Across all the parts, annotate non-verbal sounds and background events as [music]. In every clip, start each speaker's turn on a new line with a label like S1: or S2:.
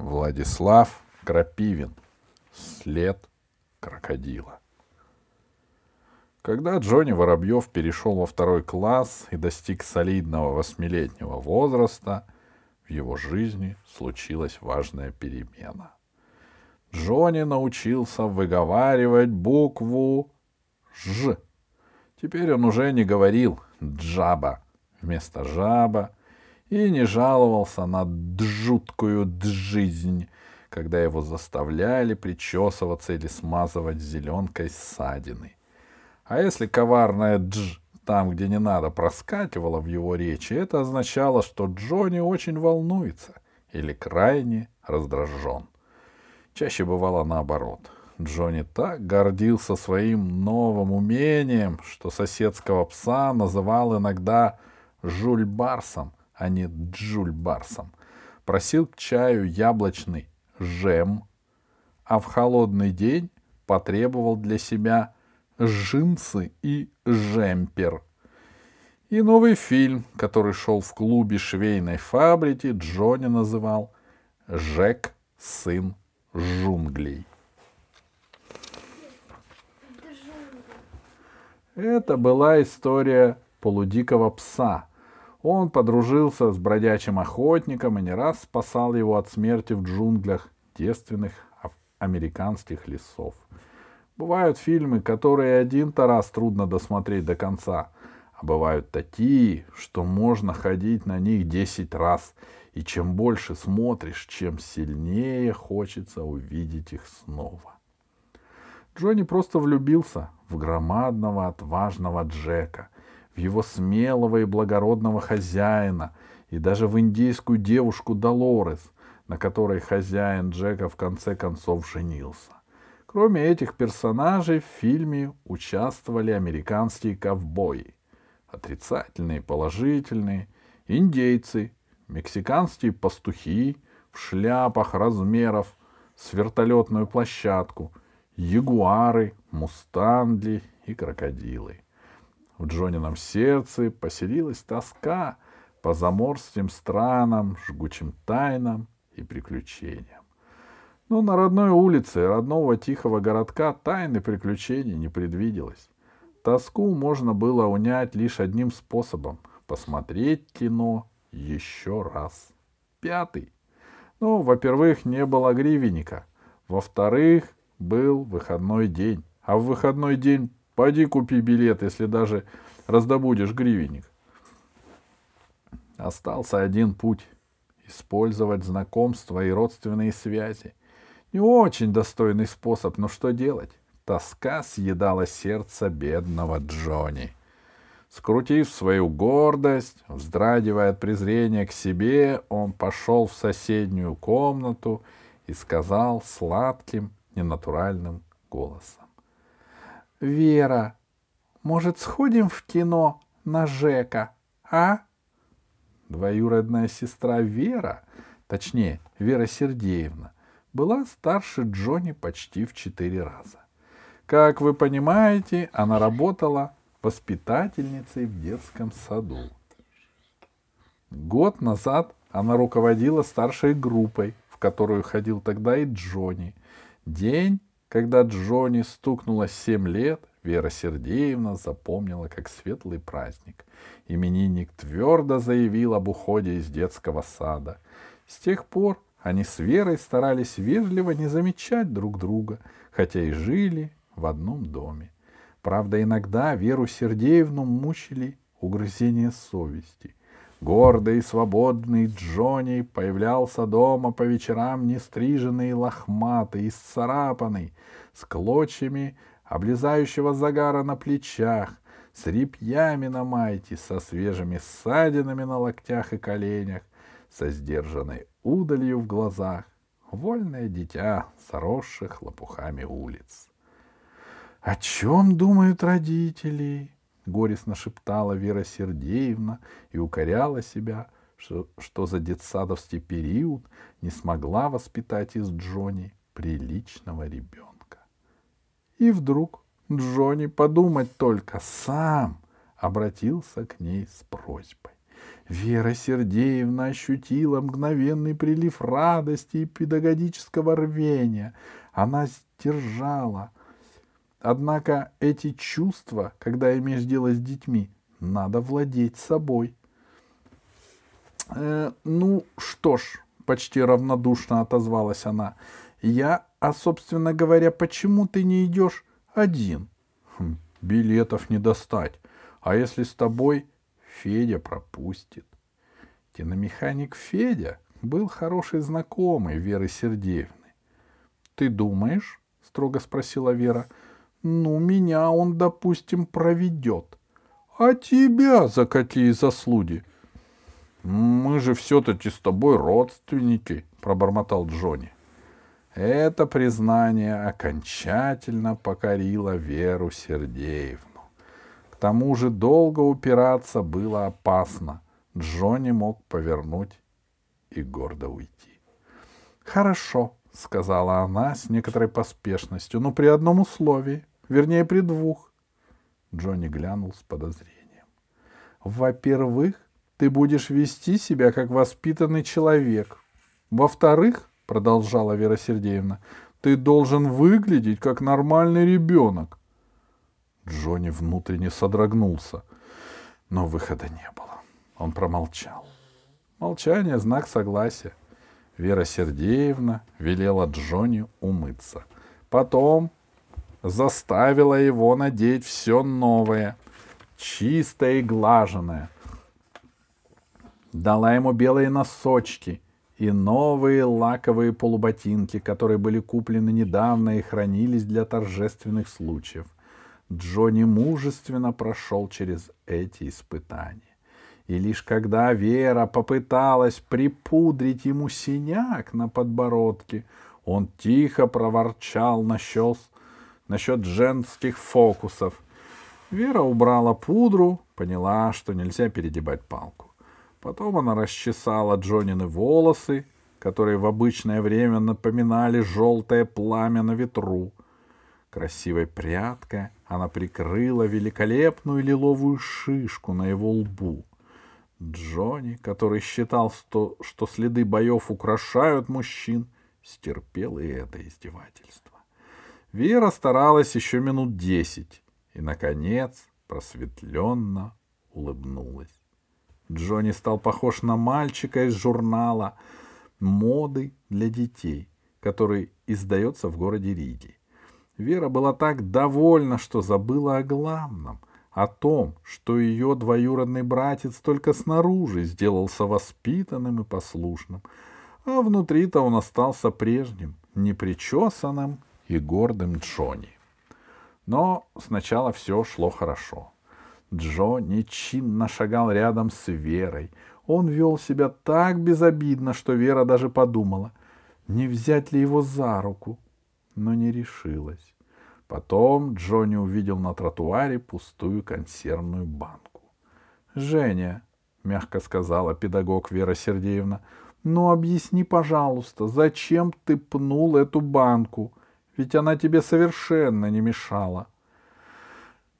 S1: Владислав Крапивин. След крокодила. Когда Джонни Воробьев перешел во второй класс и достиг солидного восьмилетнего возраста, в его жизни случилась важная перемена. Джонни научился выговаривать букву «Ж». Теперь он уже не говорил «джаба» вместо «жаба» и не жаловался на жуткую жизнь, когда его заставляли причесываться или смазывать зеленкой ссадины. А если коварная «дж» там, где не надо, проскакивала в его речи, это означало, что Джонни очень волнуется или крайне раздражен. Чаще бывало наоборот. Джонни так гордился своим новым умением, что соседского пса называл иногда Жульбарсом, а не Джульбарсом. Просил к чаю яблочный жем, а в холодный день потребовал для себя джинсы и жемпер. И новый фильм, который шел в клубе швейной фабрики, Джонни называл «Жек, сын джунглей». Это была история полудикого пса. Он подружился с бродячим охотником и не раз спасал его от смерти в джунглях девственных американских лесов. Бывают фильмы, которые один-то раз трудно досмотреть до конца, а бывают такие, что можно ходить на них десять раз, и чем больше смотришь, чем сильнее хочется увидеть их снова. Джонни просто влюбился в громадного, отважного Джека, в его смелого и благородного хозяина и даже в индейскую девушку Долорес, на которой хозяин Джека в конце концов женился. Кроме этих персонажей в фильме участвовали американские ковбои. Отрицательные положительные, индейцы, мексиканские пастухи в шляпах размеров с вертолетную площадку, ягуары, мустанги и крокодилы. В Джонином сердце поселилась тоска по заморским странам, жгучим тайнам и приключениям. Но на родной улице родного тихого городка тайны приключений не предвиделось. Тоску можно было унять лишь одним способом — посмотреть кино еще раз. Пятый. Ну, во-первых, не было гривенника. Во-вторых, был выходной день. А в выходной день поди купи билет, если даже раздобудешь гривенник. Остался один путь — использовать знакомства и родственные связи. Не очень достойный способ, но что делать? Тоска съедала сердце бедного Джонни. Скрутив свою гордость, вздрагивая от презрения к себе, он пошел в соседнюю комнату и сказал сладким, ненатуральным голосом. — Вера, может, сходим в кино на Жека, а? Двоюродная сестра Вера, точнее, Вера Сергеевна, была старше Джонни почти в четыре раза. Как вы понимаете, она работала воспитательницей в детском саду. Год назад она руководила старшей группой, в которую ходил тогда и Джонни, День, когда Джонни стукнуло семь лет, Вера Сергеевна запомнила как светлый праздник. Именинник твердо заявил об уходе из детского сада. С тех пор они с Верой старались вежливо не замечать друг друга, хотя и жили в одном доме. Правда, иногда Веру Сергеевну мучили угрызения совести. Гордый и свободный Джонни появлялся дома по вечерам нестриженный, лохматый, исцарапанный, с клочьями облезающего загара на плечах, с репьями на майте, со свежими ссадинами на локтях и коленях, со сдержанной удалью в глазах, вольное дитя, соросших лопухами улиц. О чем думают родители? Горестно шептала Вера Сергеевна и укоряла себя, что, что за детсадовский период не смогла воспитать из Джонни приличного ребенка. И вдруг Джонни, подумать только, сам обратился к ней с просьбой. Вера Сергеевна ощутила мгновенный прилив радости и педагогического рвения. Она сдержала. Однако эти чувства, когда имеешь дело с детьми, надо владеть собой. Э, ну что ж, почти равнодушно отозвалась она. Я, а собственно говоря, почему ты не идешь один? Хм, билетов не достать. А если с тобой Федя пропустит? Киномеханик Федя был хороший знакомый Веры Сергеевны. Ты думаешь? строго спросила Вера. Ну, меня он, допустим, проведет. А тебя за какие заслуги? Мы же все-таки с тобой родственники, пробормотал Джонни. Это признание окончательно покорило Веру Сергеевну. К тому же долго упираться было опасно. Джонни мог повернуть и гордо уйти. «Хорошо», — сказала она с некоторой поспешностью, — «но при одном условии, вернее, при двух». Джонни глянул с подозрением. «Во-первых, ты будешь вести себя как воспитанный человек. Во-вторых, продолжала Вера Сергеевна, ты должен выглядеть как нормальный ребенок. Джонни внутренне содрогнулся, но выхода не было. Он промолчал. Молчание — знак согласия. Вера Сергеевна велела Джонни умыться. Потом заставила его надеть все новое, чистое и глаженное. Дала ему белые носочки — и новые лаковые полуботинки, которые были куплены недавно и хранились для торжественных случаев. Джонни мужественно прошел через эти испытания. И лишь когда Вера попыталась припудрить ему синяк на подбородке, он тихо проворчал насчет, насчет женских фокусов. Вера убрала пудру, поняла, что нельзя передебать палку. Потом она расчесала Джонины волосы, которые в обычное время напоминали желтое пламя на ветру. Красивой прядкой она прикрыла великолепную лиловую шишку на его лбу. Джонни, который считал, что, что следы боев украшают мужчин, стерпел и это издевательство. Вера старалась еще минут десять и, наконец, просветленно улыбнулась. Джонни стал похож на мальчика из журнала моды для детей, который издается в городе Риге. Вера была так довольна, что забыла о главном, о том, что ее двоюродный братец только снаружи сделался воспитанным и послушным, а внутри-то он остался прежним, непричесанным и гордым Джонни. Но сначала все шло хорошо. Джо нечинно шагал рядом с Верой. Он вел себя так безобидно, что Вера даже подумала, не взять ли его за руку, но не решилась. Потом Джонни увидел на тротуаре пустую консервную банку. «Женя», — мягко сказала педагог Вера Сергеевна, — «ну объясни, пожалуйста, зачем ты пнул эту банку? Ведь она тебе совершенно не мешала».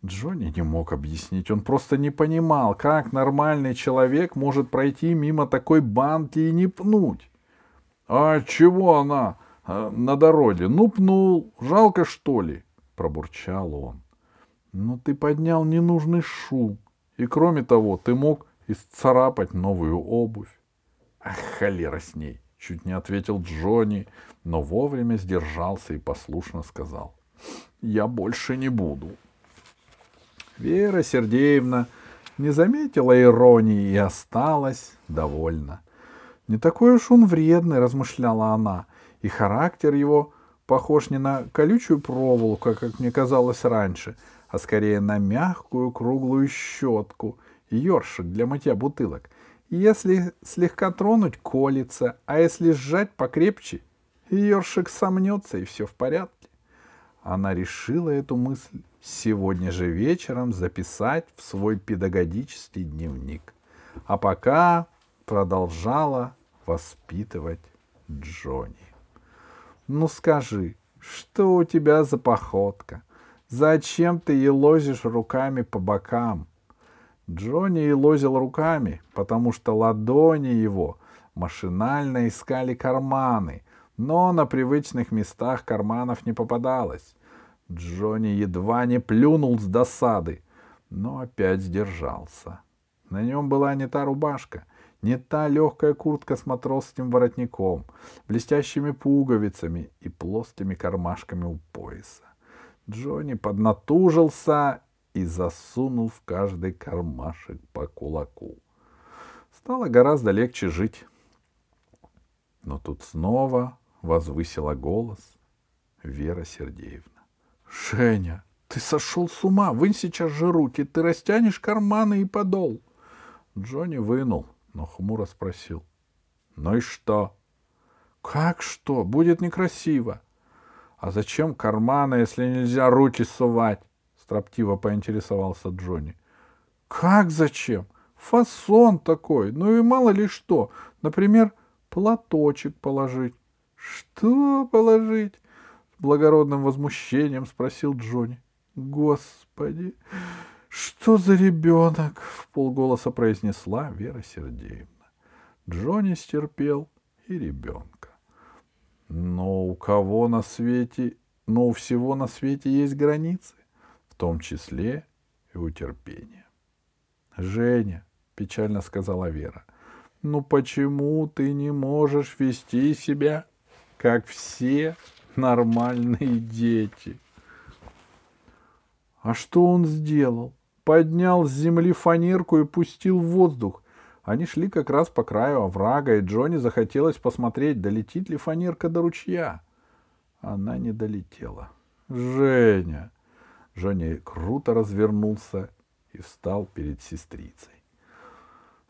S1: Джонни не мог объяснить. Он просто не понимал, как нормальный человек может пройти мимо такой банки и не пнуть. А чего она э, на дороге? Ну, пнул. Жалко, что ли? Пробурчал он. Но ты поднял ненужный шум. И кроме того, ты мог исцарапать новую обувь. Ах, холера с ней! Чуть не ответил Джонни, но вовремя сдержался и послушно сказал. Я больше не буду. Вера Сергеевна не заметила иронии и осталась довольна. Не такой уж он вредный, размышляла она, и характер его похож не на колючую проволоку, как мне казалось раньше, а скорее на мягкую круглую щетку, ёршик для мытья бутылок. Если слегка тронуть, колется, а если сжать покрепче, ёршик сомнется, и все в порядке. Она решила эту мысль сегодня же вечером записать в свой педагогический дневник. А пока продолжала воспитывать Джонни. Ну скажи, что у тебя за походка? Зачем ты елозишь руками по бокам? Джонни и лозил руками, потому что ладони его машинально искали карманы, но на привычных местах карманов не попадалось. Джонни едва не плюнул с досады, но опять сдержался. На нем была не та рубашка, не та легкая куртка с матросским воротником, блестящими пуговицами и плоскими кармашками у пояса. Джонни поднатужился и засунул в каждый кармашек по кулаку. Стало гораздо легче жить. Но тут снова возвысила голос Вера Сергеевна. — Женя, ты сошел с ума! Вынь сейчас же руки, ты растянешь карманы и подол. Джонни вынул, но хмуро спросил. — Ну и что? — Как что? Будет некрасиво. — А зачем карманы, если нельзя руки сувать? — строптиво поинтересовался Джонни. — Как зачем? Фасон такой. Ну и мало ли что. Например, платочек положить. — Что положить? — с благородным возмущением спросил Джонни. — Господи, что за ребенок? — в полголоса произнесла Вера Сергеевна. Джонни стерпел и ребенка. Но у кого на свете, но у всего на свете есть границы, том числе и у терпения. Женя, печально сказала Вера, ну почему ты не можешь вести себя, как все нормальные дети? А что он сделал? Поднял с земли фанерку и пустил в воздух. Они шли как раз по краю оврага, и Джонни захотелось посмотреть, долетит ли фанерка до ручья. Она не долетела. «Женя!» Джонни круто развернулся и встал перед сестрицей.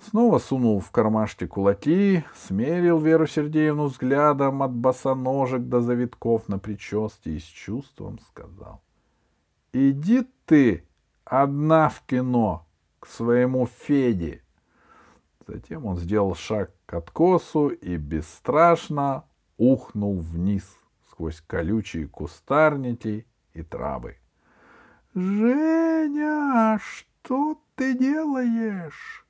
S1: Снова сунул в кармашки кулаки, смерил Веру Сергеевну взглядом от босоножек до завитков на прическе и с чувством сказал. — Иди ты одна в кино к своему Феде. Затем он сделал шаг к откосу и бесстрашно ухнул вниз сквозь колючие кустарники и травы. — Женя, что ты делаешь?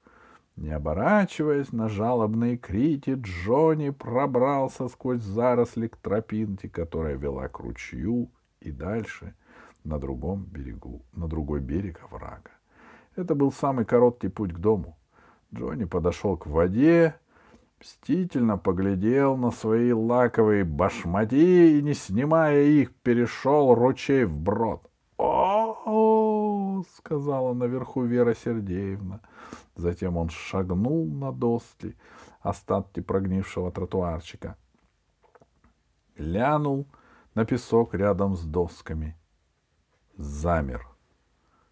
S1: Не оборачиваясь на жалобные крики, Джонни пробрался сквозь заросли к тропинке, которая вела к ручью и дальше на другом берегу, на другой берег оврага. Это был самый короткий путь к дому. Джонни подошел к воде, мстительно поглядел на свои лаковые башмаки и, не снимая их, перешел ручей вброд. Сказала наверху Вера Сергеевна. Затем он шагнул на доски, остатки прогнившего тротуарчика. Глянул на песок рядом с досками. Замер.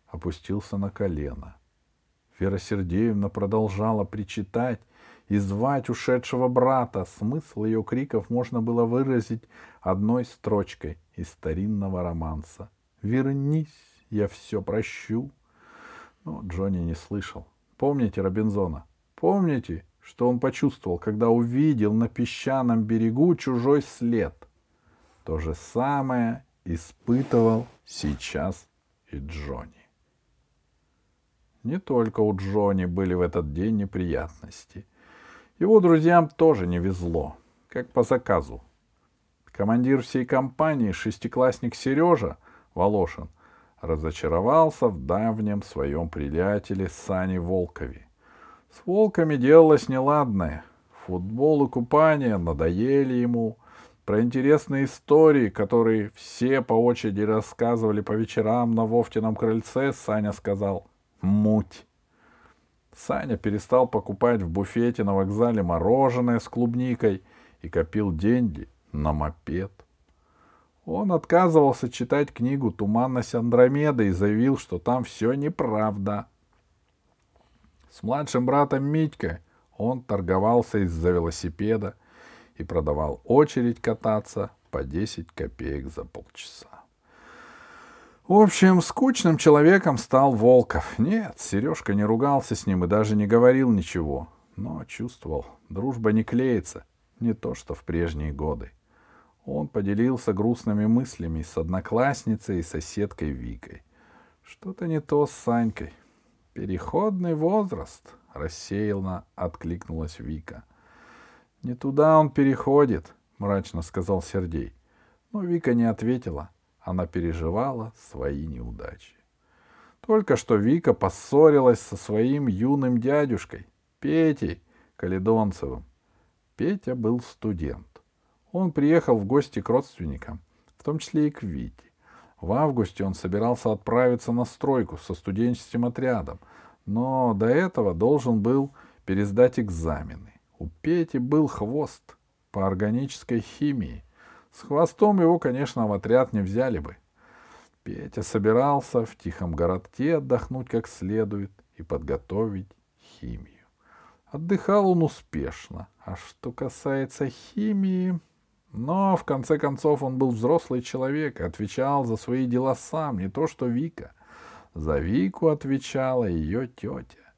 S1: Опустился на колено. Вера Сергеевна продолжала причитать и звать ушедшего брата. Смысл ее криков можно было выразить одной строчкой из старинного романса. «Вернись, я все прощу». Но Джонни не слышал. Помните Робинзона? Помните, что он почувствовал, когда увидел на песчаном берегу чужой след? То же самое испытывал сейчас и Джонни. Не только у Джонни были в этот день неприятности. Его друзьям тоже не везло, как по заказу. Командир всей компании, шестиклассник Сережа Волошин, разочаровался в давнем своем приятеле Сане Волкове. С волками делалось неладное. Футбол и купание надоели ему. Про интересные истории, которые все по очереди рассказывали по вечерам на Вовтином крыльце, Саня сказал «муть». Саня перестал покупать в буфете на вокзале мороженое с клубникой и копил деньги на мопед. Он отказывался читать книгу «Туманность Андромеды» и заявил, что там все неправда. С младшим братом Митькой он торговался из-за велосипеда и продавал очередь кататься по 10 копеек за полчаса. В общем, скучным человеком стал Волков. Нет, Сережка не ругался с ним и даже не говорил ничего, но чувствовал, дружба не клеится, не то что в прежние годы. Он поделился грустными мыслями с одноклассницей и соседкой Викой. Что-то не то с Санькой. Переходный возраст, рассеянно откликнулась Вика. Не туда он переходит, мрачно сказал Сергей. Но Вика не ответила. Она переживала свои неудачи. Только что Вика поссорилась со своим юным дядюшкой, Петей Каледонцевым. Петя был студент. Он приехал в гости к родственникам, в том числе и к Вите. В августе он собирался отправиться на стройку со студенческим отрядом, но до этого должен был пересдать экзамены. У Пети был хвост по органической химии. С хвостом его, конечно, в отряд не взяли бы. Петя собирался в тихом городке отдохнуть как следует и подготовить химию. Отдыхал он успешно. А что касается химии... Но, в конце концов, он был взрослый человек и отвечал за свои дела сам, не то что Вика. За Вику отвечала ее тетя,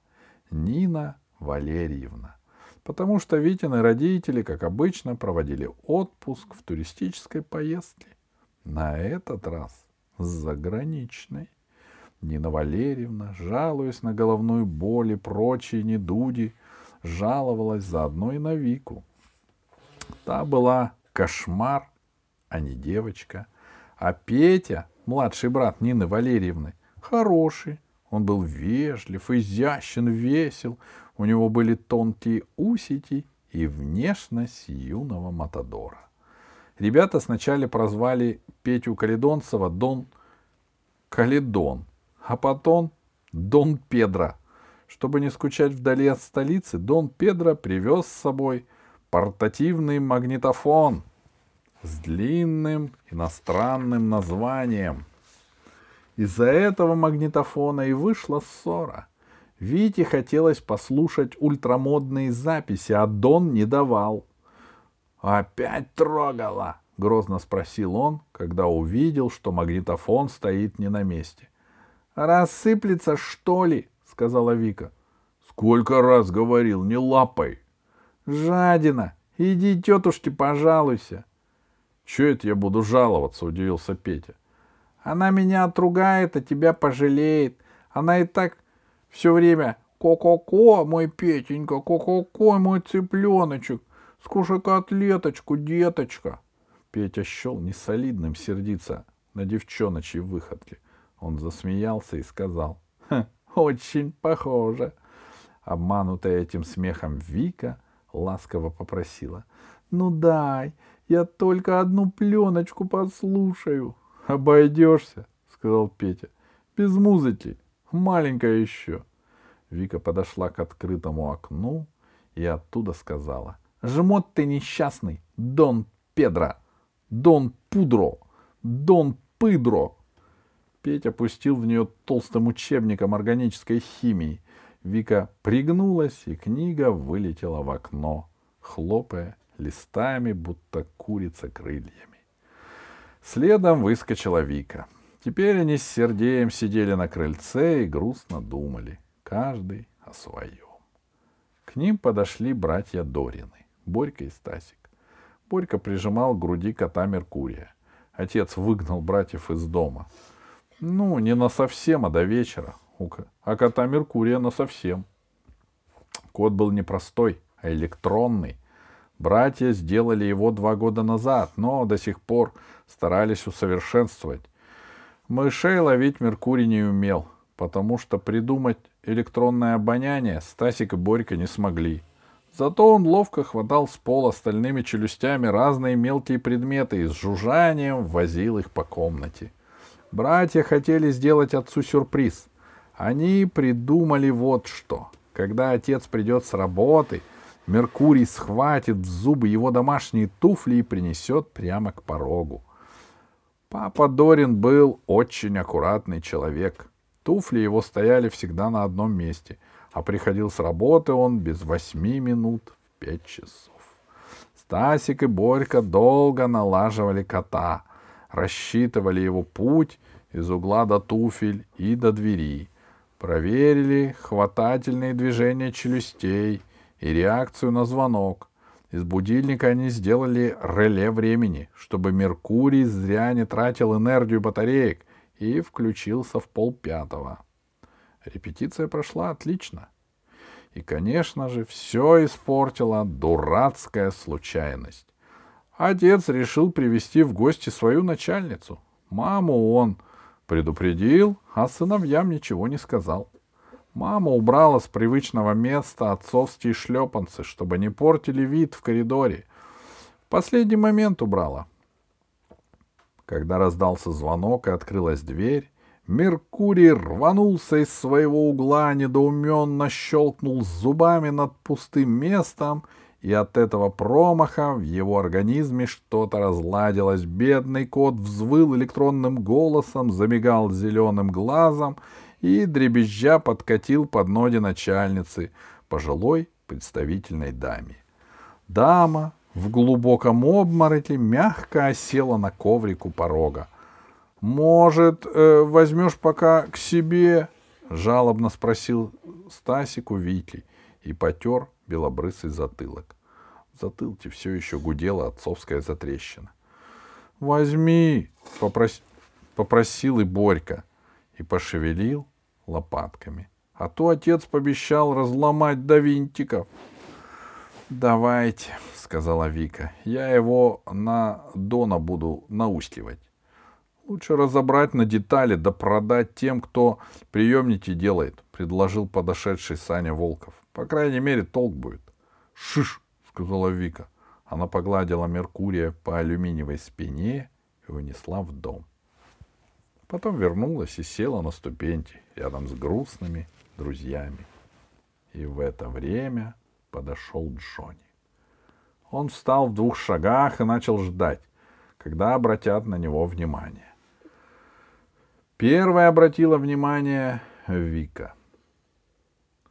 S1: Нина Валерьевна. Потому что Витины родители, как обычно, проводили отпуск в туристической поездке. На этот раз заграничной. Нина Валерьевна, жалуясь на головную боль и прочие недуди, жаловалась заодно и на Вику. Та была кошмар, а не девочка. А Петя, младший брат Нины Валерьевны, хороший. Он был вежлив, изящен, весел. У него были тонкие усики и внешность юного Матадора. Ребята сначала прозвали Петю Каледонцева Дон Каледон, а потом Дон Педро. Чтобы не скучать вдали от столицы, Дон Педро привез с собой портативный магнитофон с длинным иностранным названием. Из-за этого магнитофона и вышла ссора. Вите хотелось послушать ультрамодные записи, а Дон не давал. «Опять трогала?» — грозно спросил он, когда увидел, что магнитофон стоит не на месте. «Рассыплется, что ли?» — сказала Вика. «Сколько раз говорил, не лапай!» Жадина! Иди тетушке пожалуйся. Че это я буду жаловаться, удивился Петя. Она меня отругает, а тебя пожалеет. Она и так все время «Ко-ко-ко, мой Петенька, ко-ко-ко, мой цыпленочек, скушай котлеточку, деточка». Петя щел несолидным сердиться на девчоночьи выходки. Он засмеялся и сказал, «Очень похоже». Обманутая этим смехом Вика — ласково попросила. «Ну дай, я только одну пленочку послушаю». «Обойдешься», — сказал Петя. «Без музыки. Маленькая еще». Вика подошла к открытому окну и оттуда сказала. «Жмот ты несчастный, Дон Педро, Дон Пудро, Дон Пыдро». Петя пустил в нее толстым учебником органической химии — Вика пригнулась, и книга вылетела в окно, хлопая листами, будто курица крыльями. Следом выскочила Вика. Теперь они с Сергеем сидели на крыльце и грустно думали, каждый о своем. К ним подошли братья Дорины, Борька и Стасик. Борька прижимал к груди кота Меркурия. Отец выгнал братьев из дома. Ну, не на совсем, а до вечера а кота Меркурия на совсем. Кот был не простой, а электронный. Братья сделали его два года назад, но до сих пор старались усовершенствовать. Мышей ловить Меркурий не умел, потому что придумать электронное обоняние Стасик и Борька не смогли. Зато он ловко хватал с пола стальными челюстями разные мелкие предметы и с жужжанием возил их по комнате. Братья хотели сделать отцу сюрприз. Они придумали вот что. Когда отец придет с работы, Меркурий схватит в зубы его домашние туфли и принесет прямо к порогу. Папа Дорин был очень аккуратный человек. Туфли его стояли всегда на одном месте, а приходил с работы он без восьми минут в пять часов. Стасик и Борька долго налаживали кота, рассчитывали его путь из угла до туфель и до двери — Проверили хватательные движения челюстей и реакцию на звонок. Из будильника они сделали реле времени, чтобы Меркурий зря не тратил энергию батареек и включился в полпятого. Репетиция прошла отлично. И, конечно же, все испортила дурацкая случайность. Отец решил привести в гости свою начальницу. Маму он предупредил, а сыновьям ничего не сказал. Мама убрала с привычного места отцовские шлепанцы, чтобы не портили вид в коридоре. В последний момент убрала. Когда раздался звонок и открылась дверь, Меркурий рванулся из своего угла, недоуменно щелкнул зубами над пустым местом, и от этого промаха в его организме что-то разладилось. Бедный кот взвыл электронным голосом, замигал зеленым глазом и, дребезжа, подкатил под ноги начальницы, пожилой представительной даме. Дама в глубоком обмороке мягко осела на коврик у порога. «Может, э, возьмешь пока к себе?» — жалобно спросил Стасик у Вики и потер белобрысый затылок. В затылке все еще гудела отцовская затрещина. «Возьми!» — попрос... попросил и Борька и пошевелил лопатками. А то отец пообещал разломать до винтиков. «Давайте», — сказала Вика, — «я его на Дона буду наускивать. Лучше разобрать на детали да продать тем, кто приемники делает», — предложил подошедший Саня Волков. «По крайней мере, толк будет». «Шиш», — сказала Вика. Она погладила Меркурия по алюминиевой спине и унесла в дом. Потом вернулась и села на ступеньки рядом с грустными друзьями. И в это время подошел Джонни. Он встал в двух шагах и начал ждать, когда обратят на него внимание. Первая обратила внимание Вика.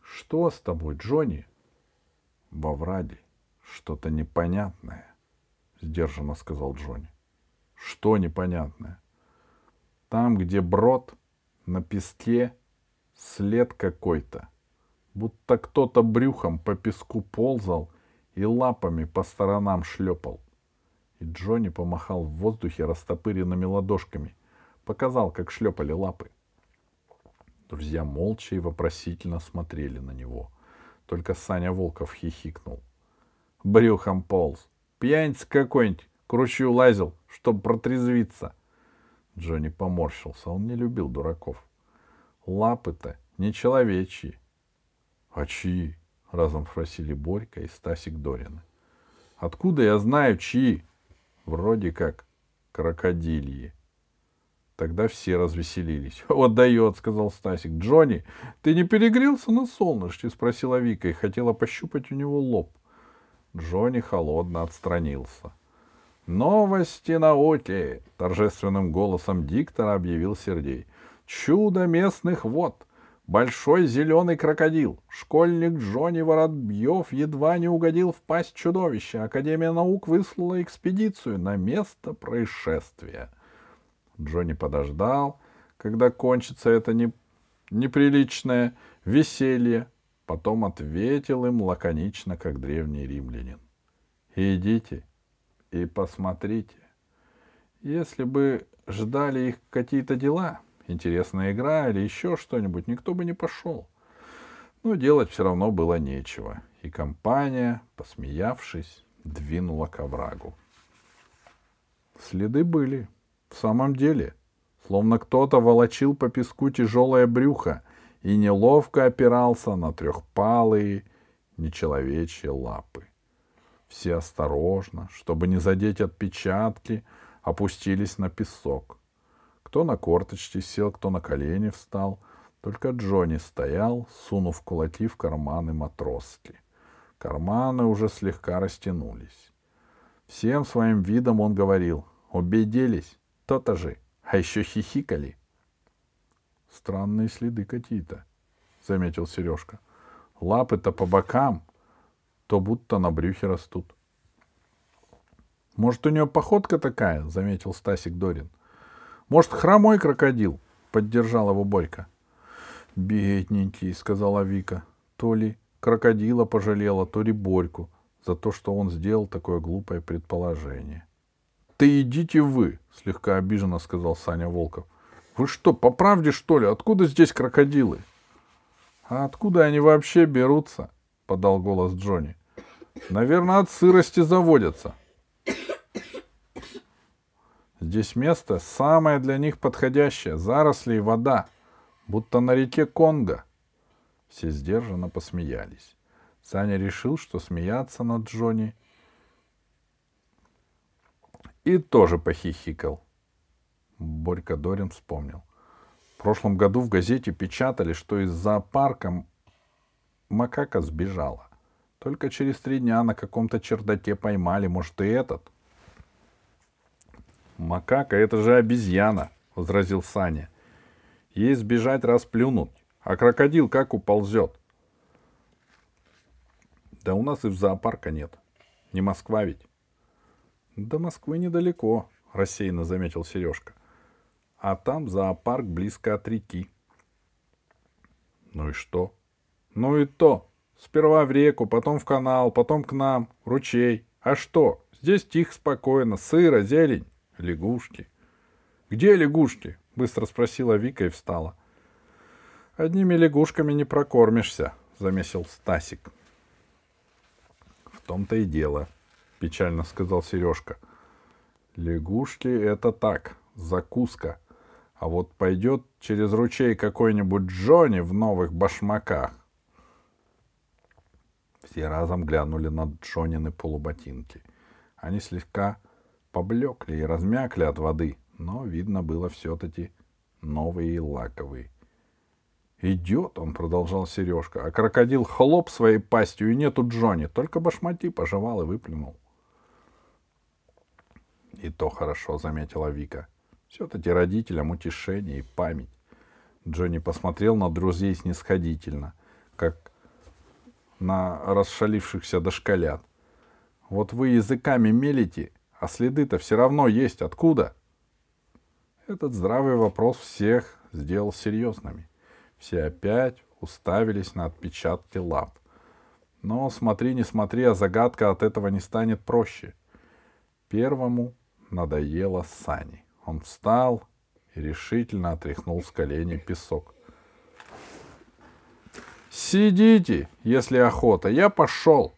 S1: «Что с тобой, Джонни?» «Во враде что-то непонятное», — сдержанно сказал Джонни. «Что непонятное?» Там, где брод, на песке след какой-то. Будто кто-то брюхом по песку ползал и лапами по сторонам шлепал. И Джонни помахал в воздухе растопыренными ладошками. Показал, как шлепали лапы. Друзья молча и вопросительно смотрели на него. Только Саня Волков хихикнул. Брюхом полз. Пьяница какой-нибудь, кручу лазил, чтоб протрезвиться. Джонни поморщился. Он не любил дураков. Лапы-то не человечьи. — А чьи? — разом спросили Борька и Стасик Дорины. — Откуда я знаю, чьи? — Вроде как крокодильи. Тогда все развеселились. [laughs] — Вот дает, — сказал Стасик. — Джонни, ты не перегрелся на солнышке? — спросила Вика и хотела пощупать у него лоб. Джонни холодно отстранился. «Новости науки!» — торжественным голосом диктора объявил Сергей. «Чудо местных вод! Большой зеленый крокодил! Школьник Джонни Воробьев едва не угодил в пасть чудовища. Академия наук выслала экспедицию на место происшествия». Джонни подождал, когда кончится это не... неприличное веселье, потом ответил им лаконично, как древний римлянин. «Идите, и посмотрите. Если бы ждали их какие-то дела, интересная игра или еще что-нибудь, никто бы не пошел. Но делать все равно было нечего, и компания, посмеявшись, двинула к оврагу. Следы были. В самом деле, словно кто-то волочил по песку тяжелое брюхо и неловко опирался на трехпалые нечеловечьи лапы. Все осторожно, чтобы не задеть отпечатки, опустились на песок. Кто на корточки сел, кто на колени встал. Только Джонни стоял, сунув кулаки в карманы матроски. Карманы уже слегка растянулись. Всем своим видом он говорил, убедились, то-то же, а еще хихикали. Странные следы какие-то, заметил Сережка. Лапы-то по бокам, то будто на брюхе растут. Может, у нее походка такая, заметил Стасик Дорин. Может, хромой крокодил, поддержал его Борька. Бедненький, сказала Вика. То ли крокодила пожалела, то ли Борьку за то, что он сделал такое глупое предположение. «Ты идите вы!» — слегка обиженно сказал Саня Волков. «Вы что, по правде, что ли? Откуда здесь крокодилы?» А откуда они вообще берутся? подал голос Джонни. Наверное, от сырости заводятся. Здесь место самое для них подходящее. Заросли и вода. Будто на реке Конго. Все сдержанно посмеялись. Саня решил, что смеяться над Джонни. И тоже похихикал. Борька Дорин вспомнил. В прошлом году в газете печатали, что из зоопарка макака сбежала. Только через три дня на каком-то чердаке поймали, может, и этот. Макака — это же обезьяна, — возразил Саня. Ей сбежать расплюнуть, а крокодил как уползет? Да у нас и в зоопарка нет. Не Москва ведь. До Москвы недалеко, — рассеянно заметил Сережка. А там зоопарк близко от реки. Ну и что? Ну и то. Сперва в реку, потом в канал, потом к нам, ручей. А что? Здесь тихо, спокойно, сыро, зелень, лягушки. Где лягушки? Быстро спросила Вика и встала. Одними лягушками не прокормишься, замесил Стасик. В том-то и дело, печально сказал Сережка. Лягушки — это так, закуска. А вот пойдет через ручей какой-нибудь Джонни в новых башмаках, все разом глянули на Джонины полуботинки. Они слегка поблекли и размякли от воды, но видно было все-таки новые и лаковые. «Идет он», — продолжал Сережка, а крокодил хлоп своей пастью, и нету Джонни, только башмаки пожевал и выплюнул. «И то хорошо», — заметила Вика. «Все-таки родителям утешение и память». Джонни посмотрел на друзей снисходительно, как на расшалившихся дошколят. Вот вы языками мелите, а следы-то все равно есть. Откуда? Этот здравый вопрос всех сделал серьезными. Все опять уставились на отпечатки лап. Но смотри, не смотри, а загадка от этого не станет проще. Первому надоело Сани. Он встал и решительно отряхнул с коленей песок. Сидите, если охота. Я пошел.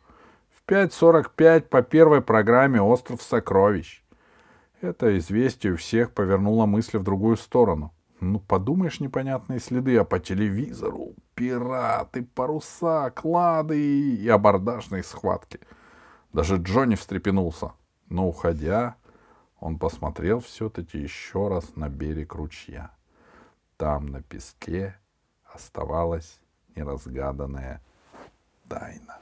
S1: В 5.45 по первой программе «Остров сокровищ». Это известие у всех повернуло мысли в другую сторону. Ну, подумаешь, непонятные следы, а по телевизору пираты, паруса, клады и абордажные схватки. Даже Джонни встрепенулся. Но, уходя, он посмотрел все-таки еще раз на берег ручья. Там, на песке, оставалась неразгаданная тайна.